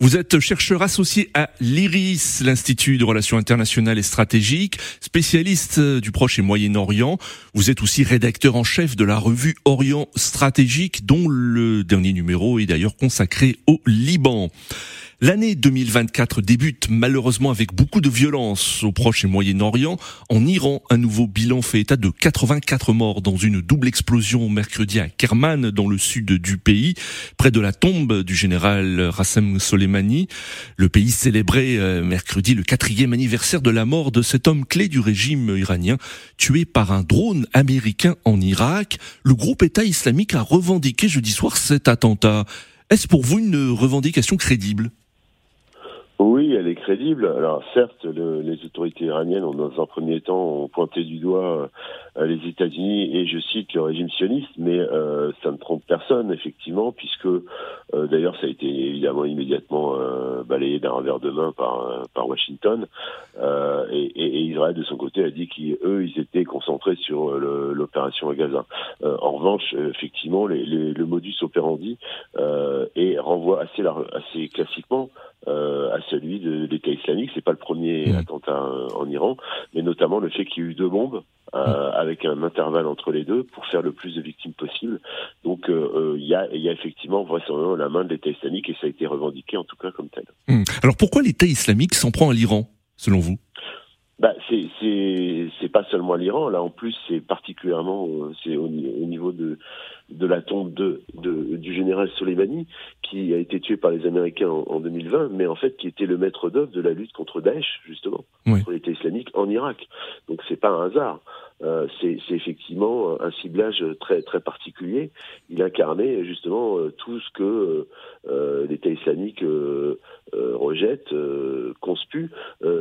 Vous êtes chercheur associé à l'IRIS, l'Institut de Relations Internationales et Stratégiques, spécialiste du Proche et Moyen-Orient. Vous êtes aussi rédacteur en chef de la revue Orient Stratégique, dont le dernier numéro est d'ailleurs consacré au Liban. L'année 2024 débute malheureusement avec beaucoup de violence au Proche et Moyen-Orient. En Iran, un nouveau bilan fait état de 84 morts dans une double explosion mercredi à Kerman, dans le sud du pays, près de la tombe du général Rassem Soleimani. Le pays célébrait euh, mercredi le quatrième anniversaire de la mort de cet homme clé du régime iranien, tué par un drone américain en Irak. Le groupe État islamique a revendiqué jeudi soir cet attentat. Est-ce pour vous une revendication crédible? Crédible. Alors certes, le, les autorités iraniennes ont dans un premier temps ont pointé du doigt euh, les États-Unis et je cite le régime sioniste, mais euh, ça ne trompe personne effectivement, puisque euh, d'ailleurs ça a été évidemment immédiatement balayé d'un revers de main par, Washington et, Israël de son côté a dit qu'eux ils étaient concentrés sur l'opération à Gaza. en revanche, effectivement, le modus operandi et renvoie assez, classiquement à celui de l'État islamique. C'est pas le premier mmh. attentat euh, en Iran, mais notamment le fait qu'il y ait eu deux bombes euh, mmh. avec un intervalle entre les deux pour faire le plus de victimes possible. Donc il y, a, y a effectivement vraisemblablement la main de l'État islamique et ça a été revendiqué en tout cas comme tel. Mmh. Alors pourquoi l'État islamique s'en prend à l'Iran, selon vous? C'est pas seulement l'Iran là en plus c'est particulièrement c'est au, niveau de de la tombe de, de, du général Soleimani qui a été tué par les Américains en, 2020 mais en fait qui était le maître d'œuvre de la lutte contre Daesh justement contre l'État islamique en Irak. Donc c'est pas un hasard euh, c'est effectivement un ciblage très très particulier il incarnait justement euh, tout ce que euh, l'État islamique euh, euh, rejette conspue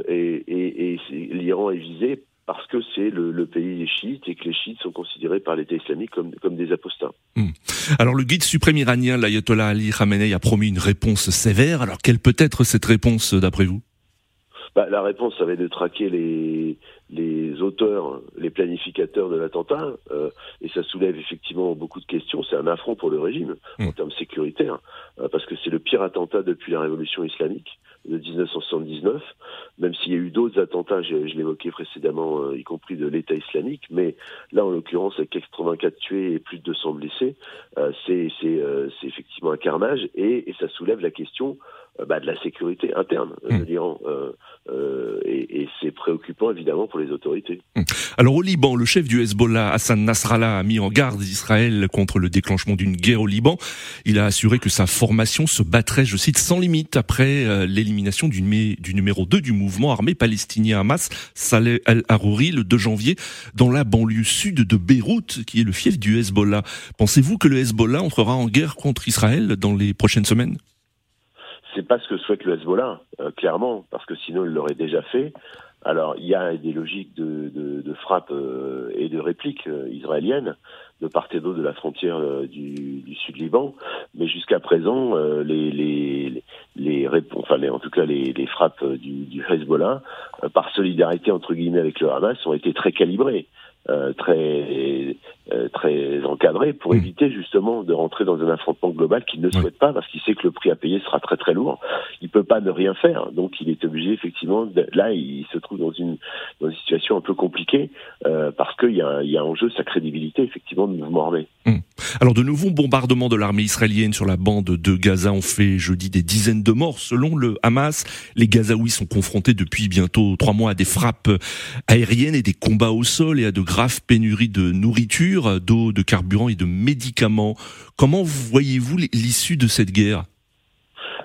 et, et, et l'Iran est visé parce que c'est le, pays des chiites et que les chiites sont considérés par l'État islamique comme, comme des apostats. Hmm. Alors le guide suprême iranien, l'ayatollah Ali Khamenei, a promis une réponse sévère. Alors quelle peut être cette réponse d'après vous? Bah, La réponse, ça va être de traquer les, les auteurs, les planificateurs de l'attentat, euh, et ça soulève effectivement beaucoup de questions. C'est un affront pour le régime en hmm. termes sécuritaires, euh, parce que c'est le pire attentat depuis la révolution islamique de 1979, même s'il y a eu d'autres attentats, je, l'évoquais précédemment, euh, y compris de l'État islamique, mais là, en l'occurrence, avec 84 tués et plus de 200 blessés, euh, c'est euh, effectivement un carnage, et, et, ça soulève la question bah, de la sécurité interne de hmm. l'Iran. et, et c'est préoccupant, évidemment, pour les autorités. Hmm. Alors, au Liban, le chef du Hezbollah, Hassan Nasrallah, a mis en garde Israël contre le déclenchement d'une guerre au Liban. Il a assuré que sa formation se battrait, je cite, sans limite après l'élimination du, numéro 2 du mouvement armé palestinien Hamas, Saleh al-Harouri, le 2 janvier, dans la banlieue sud de Beyrouth, qui est le fief du Hezbollah. Pensez-vous que le Hezbollah entrera en guerre contre Israël dans les prochaines semaines? C'est pas ce que souhaite le Hezbollah, euh, clairement, parce que sinon il l'aurait déjà fait. Alors, il y a des logiques de, frappe euh, et de réplique euh, israéliennes de part et d'autre de la frontière euh, du, du Sud-Liban, mais jusqu'à présent, les, les, les, les, en tout cas les, frappes du, du Hezbollah, par solidarité entre guillemets avec le Hamas, ont été très calibrées. Euh, très euh, très encadré pour mmh. éviter justement de rentrer dans un affrontement global qu'il ne souhaite pas parce qu'il sait que le prix à payer sera très très lourd. Il peut pas ne rien faire, donc il est obligé effectivement. De, là, il se trouve dans une dans une situation un peu compliquée euh, parce qu'il y a il y a en jeu sa crédibilité effectivement de mouvement armé. Mmh. Alors de nouveaux bombardements de l'armée israélienne sur la bande de Gaza ont fait jeudi des dizaines de morts selon le Hamas. Les Gazaouis sont confrontés depuis bientôt trois mois à des frappes aériennes et des combats au sol et à de grave pénurie de nourriture, d'eau, de carburant et de médicaments. Comment voyez-vous l'issue de cette guerre?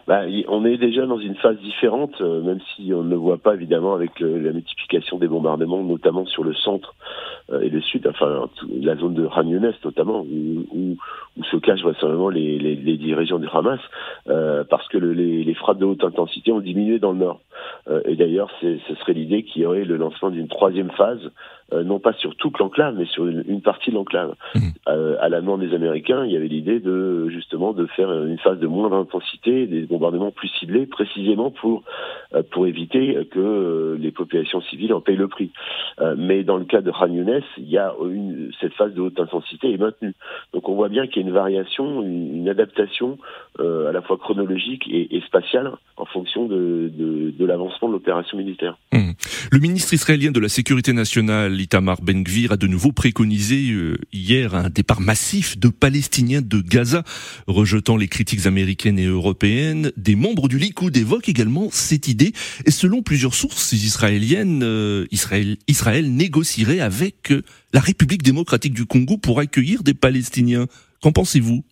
Bah, on est déjà dans une phase différente, euh, même si on ne le voit pas évidemment avec la multiplication des bombardements, notamment sur le centre euh, et le sud, enfin la zone de Khan notamment, où, se cachent vraisemblablement les, les, dirigeants du Hamas, euh, parce que les, les, frappes de haute intensité ont diminué dans le nord. et d'ailleurs, ce serait l'idée qu'il y aurait le lancement d'une troisième phase euh, non pas sur toute l'enclave, mais sur une, partie de l'enclave. Mmh. Euh, à la demande des Américains, il y avait l'idée de justement de faire une phase de moindre intensité, des bombardements plus ciblés, précisément pour euh, pour éviter que les populations civiles en payent le prix. mais dans le cas de Khan Younes, il y a une, cette phase de haute intensité est maintenue. Donc on voit bien qu'il y a une variation, une, adaptation à la fois chronologique et, spatiale en fonction de, de, de l'avancement de l'opération militaire. Mmh. Le ministre israélien de la Sécurité nationale Itamar Ben-Gvir a de nouveau préconisé euh, hier un départ massif de Palestiniens de Gaza, rejetant les critiques américaines et européennes. Des membres du Likoud évoquent également cette idée et selon plusieurs sources israéliennes, euh, Israël, Israël négocierait avec euh, la République démocratique du Congo pour accueillir des Palestiniens. Qu'en pensez-vous?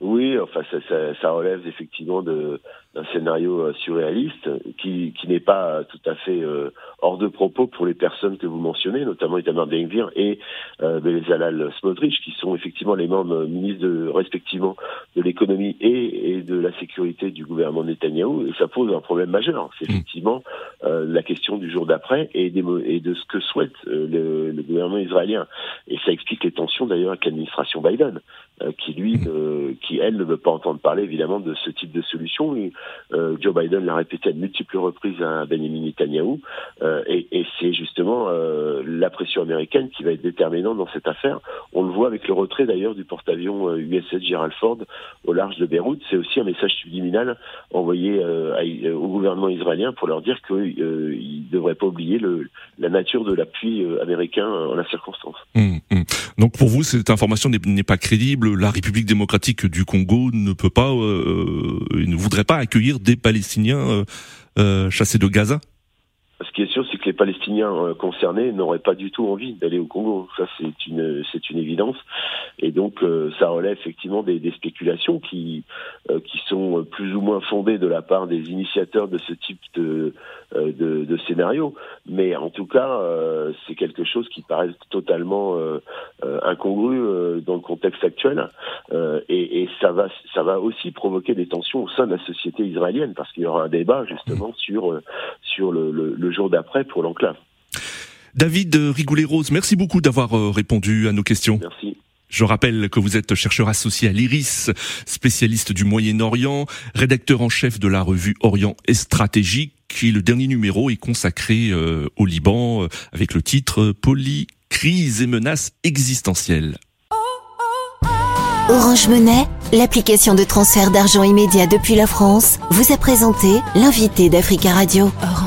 Oui, enfin, ça, ça, ça relève effectivement d'un scénario euh, surréaliste qui, qui n'est pas tout à fait euh, hors de propos pour les personnes que vous mentionnez, notamment Itamar ben et euh, Bezalal Smotrich, qui sont effectivement les membres ministres de, respectivement de l'économie et, et, de la sécurité du gouvernement Netanyahou. Et ça pose un problème majeur. C'est mm. effectivement euh, la question du jour d'après et, et, de ce que souhaite le, le, gouvernement israélien. Et ça explique les tensions d'ailleurs avec l'administration Biden, qui lui, mm. qui elle ne veut pas entendre parler évidemment de ce type de solution. Euh, Joe Biden l'a répété à de multiples reprises à Benjamin Netanyahu, euh, et, c'est justement euh, la pression américaine qui va être déterminante dans cette affaire. On le voit avec le retrait d'ailleurs du porte-avions USS Gerald Ford au large de Beyrouth. C'est aussi un message subliminal envoyé au gouvernement israélien pour leur dire qu'ils ne devraient pas oublier la nature de l'appui américain en la circonstance. Hum, hum. Donc pour vous, cette information n'est pas crédible. La République démocratique du Congo ne peut pas, euh, ne voudrait pas accueillir des Palestiniens euh, euh, chassés de Gaza? Ce qui est sûr, c'est que les Palestiniens euh, concernés n'auraient pas du tout envie d'aller au Congo. Ça, c'est une, c'est une évidence. Et donc, ça relève effectivement des, spéculations qui, qui sont plus ou moins fondées de la part des initiateurs de ce type de, de scénario. Mais en tout cas, c'est quelque chose qui paraît totalement incongru dans le contexte actuel. Et, et, ça va, ça va aussi provoquer des tensions au sein de la société israélienne parce qu'il y aura un débat justement sur sur le, le, le jour d'après pour l'enclave. David Rigoulet-Rose, merci beaucoup d'avoir euh, répondu à nos questions. Merci. Je rappelle que vous êtes chercheur associé à l'IRIS, spécialiste du Moyen-Orient, rédacteur en chef de la revue Orient et Stratégique, qui le dernier numéro est consacré euh, au Liban euh, avec le titre Poly, crise et menaces existentielles. Orange Monnaie, l'application de transfert d'argent immédiat depuis la France, vous a présenté l'invité d'Africa Radio. Orange.